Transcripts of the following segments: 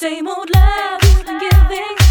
Same old love you've been giving.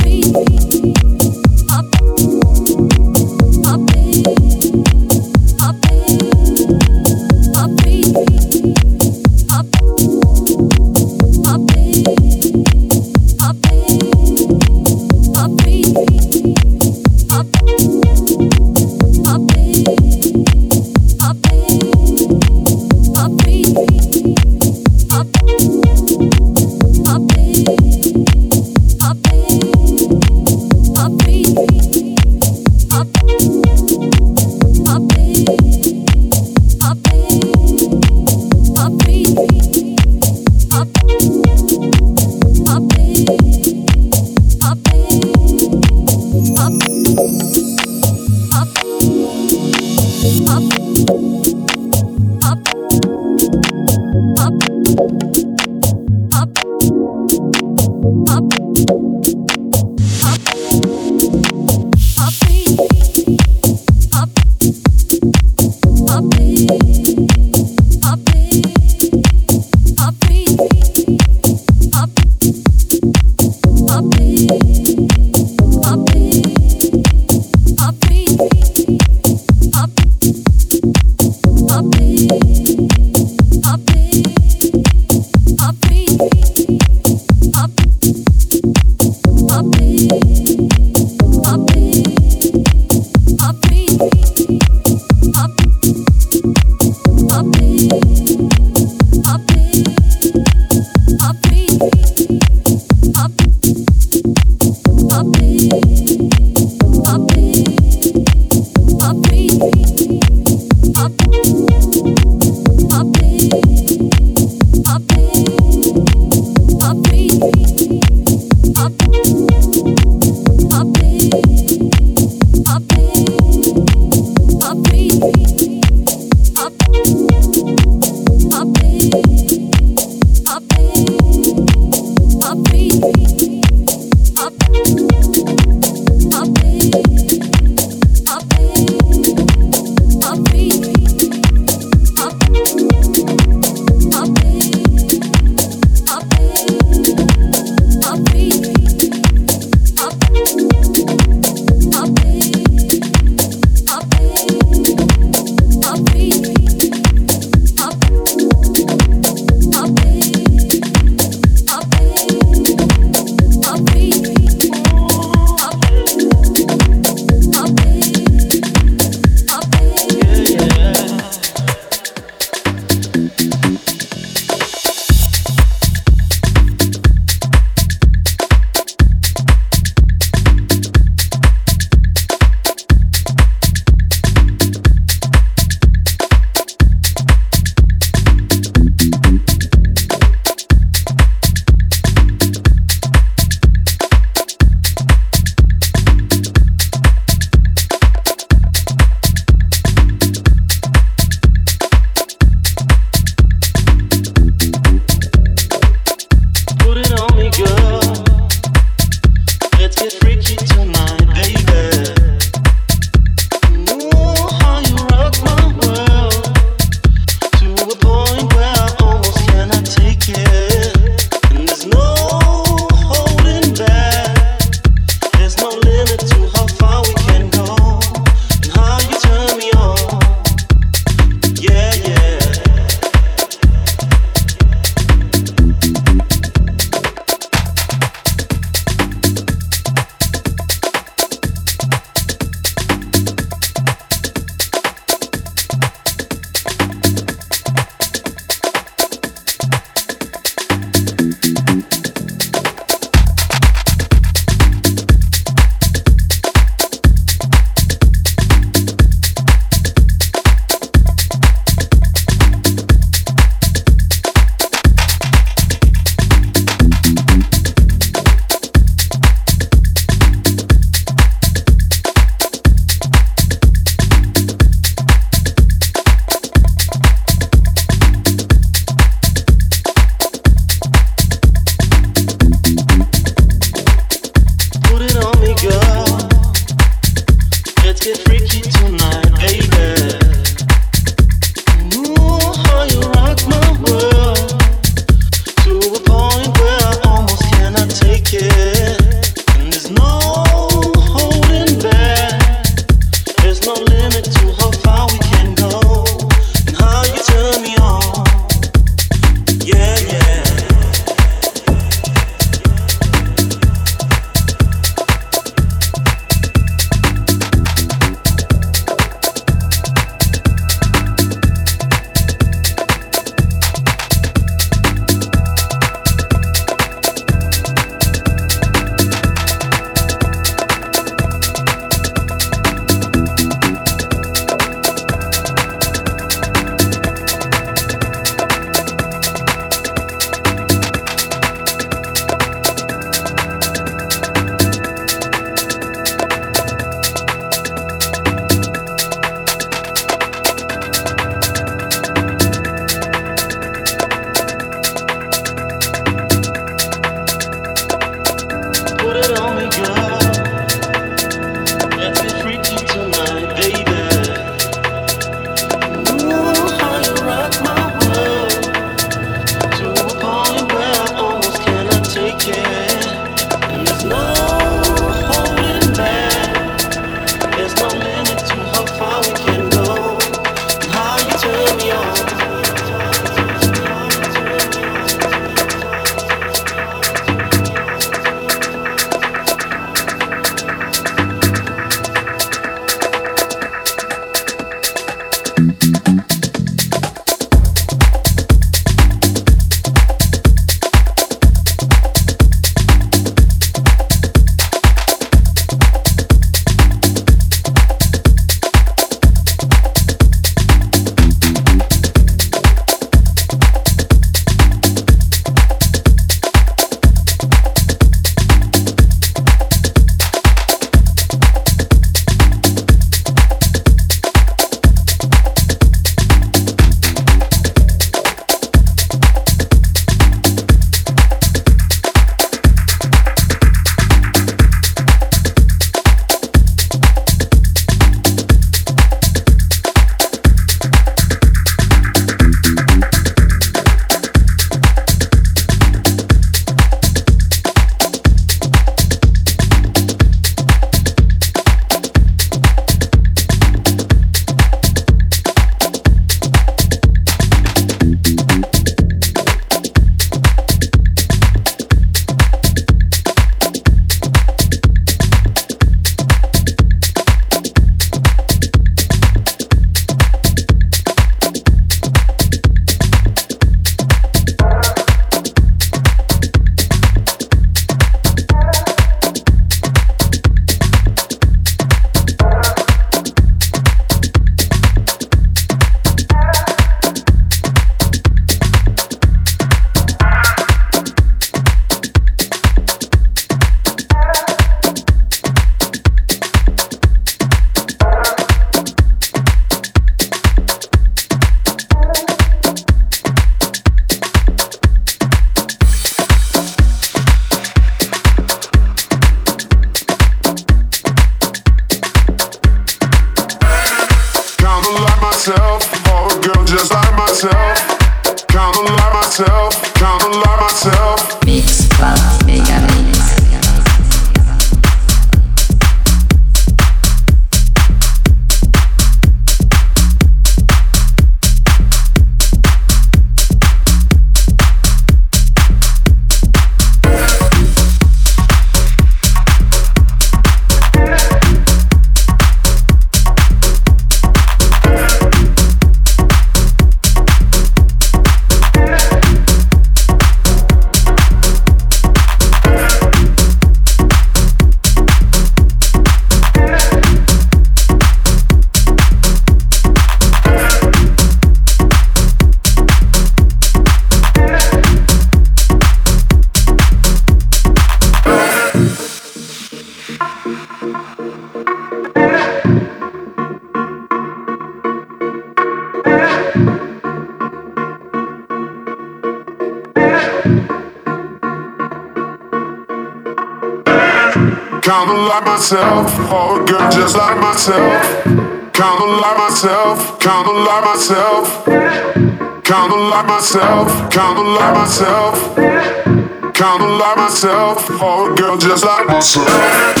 Myself, oh girl, just like myself.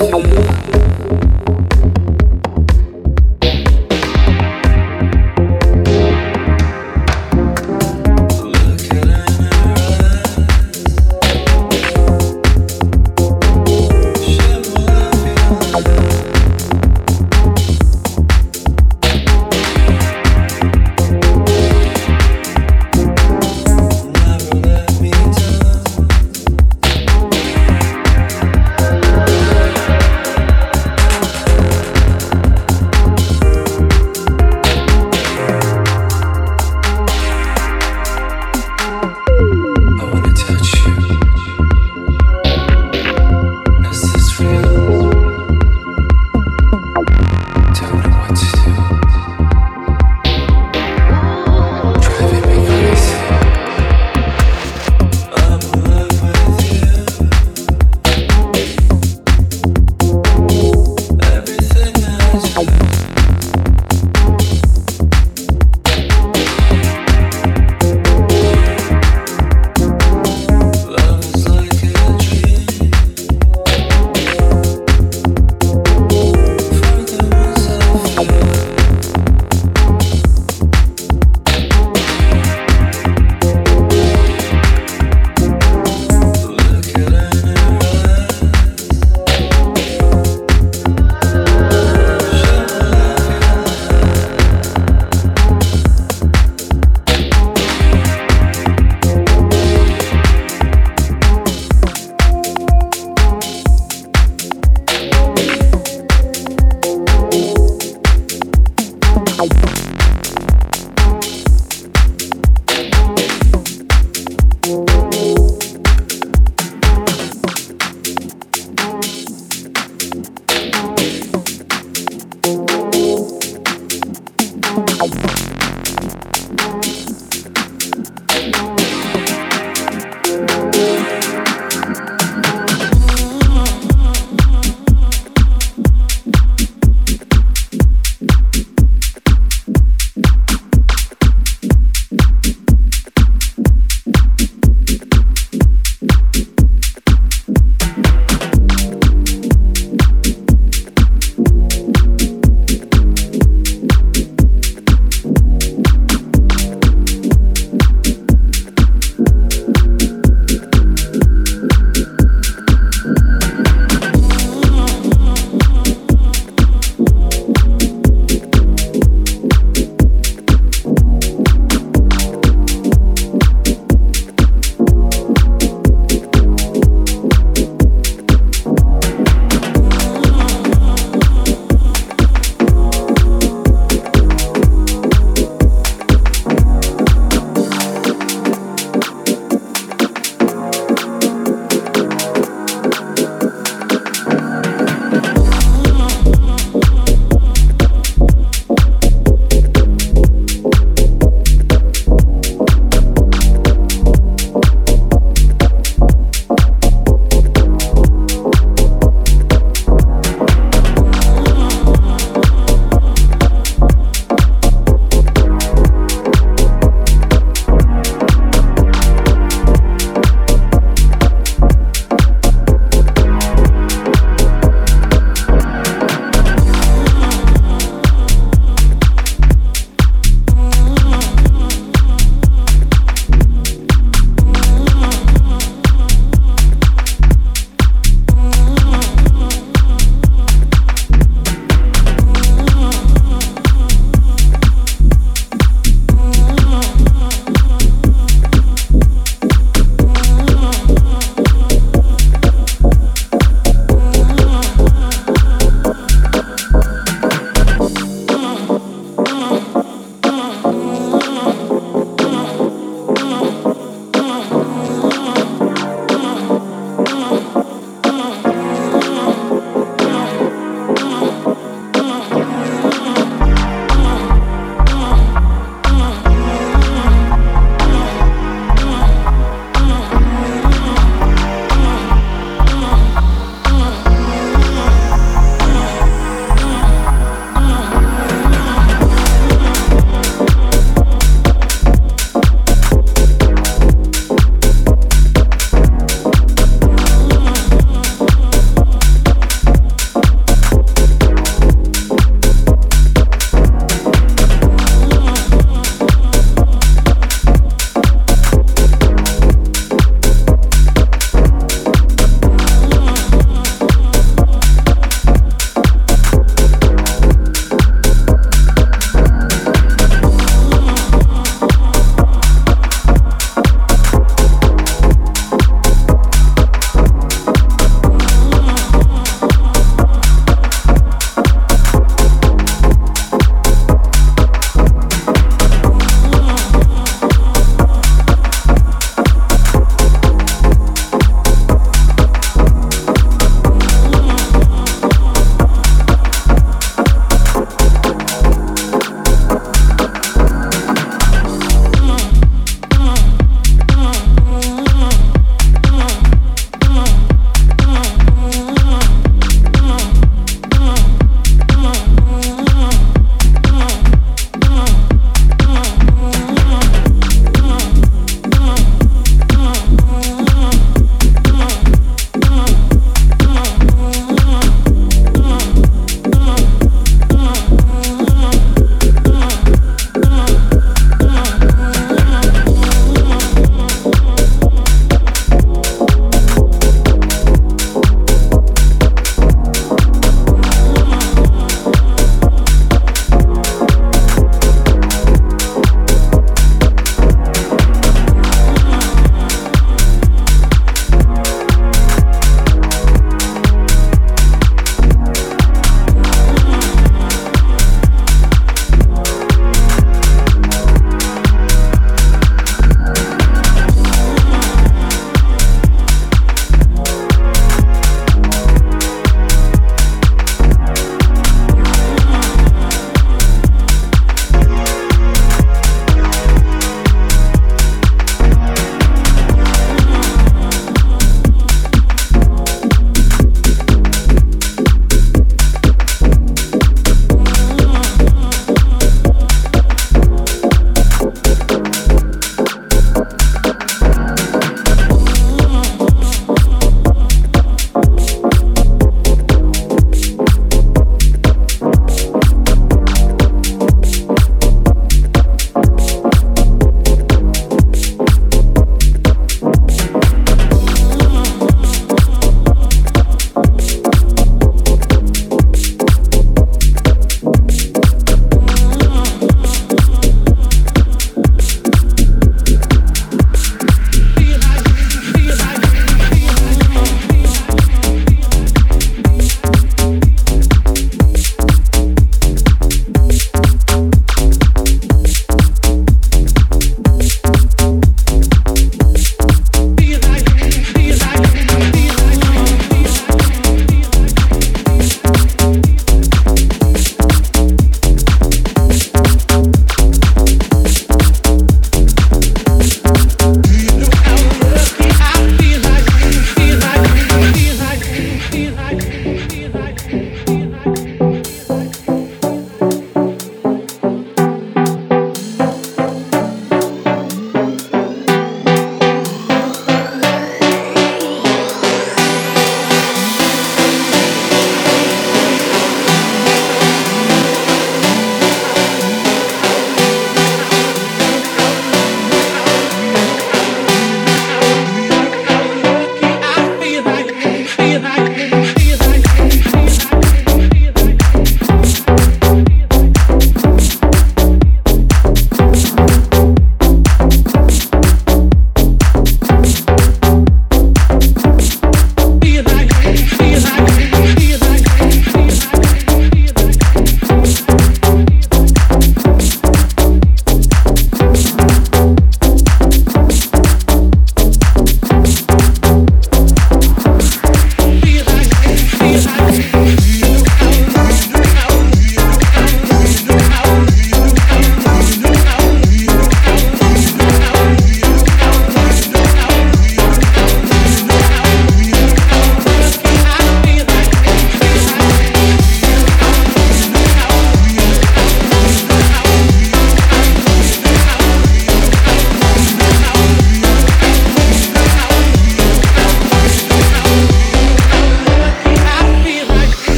Música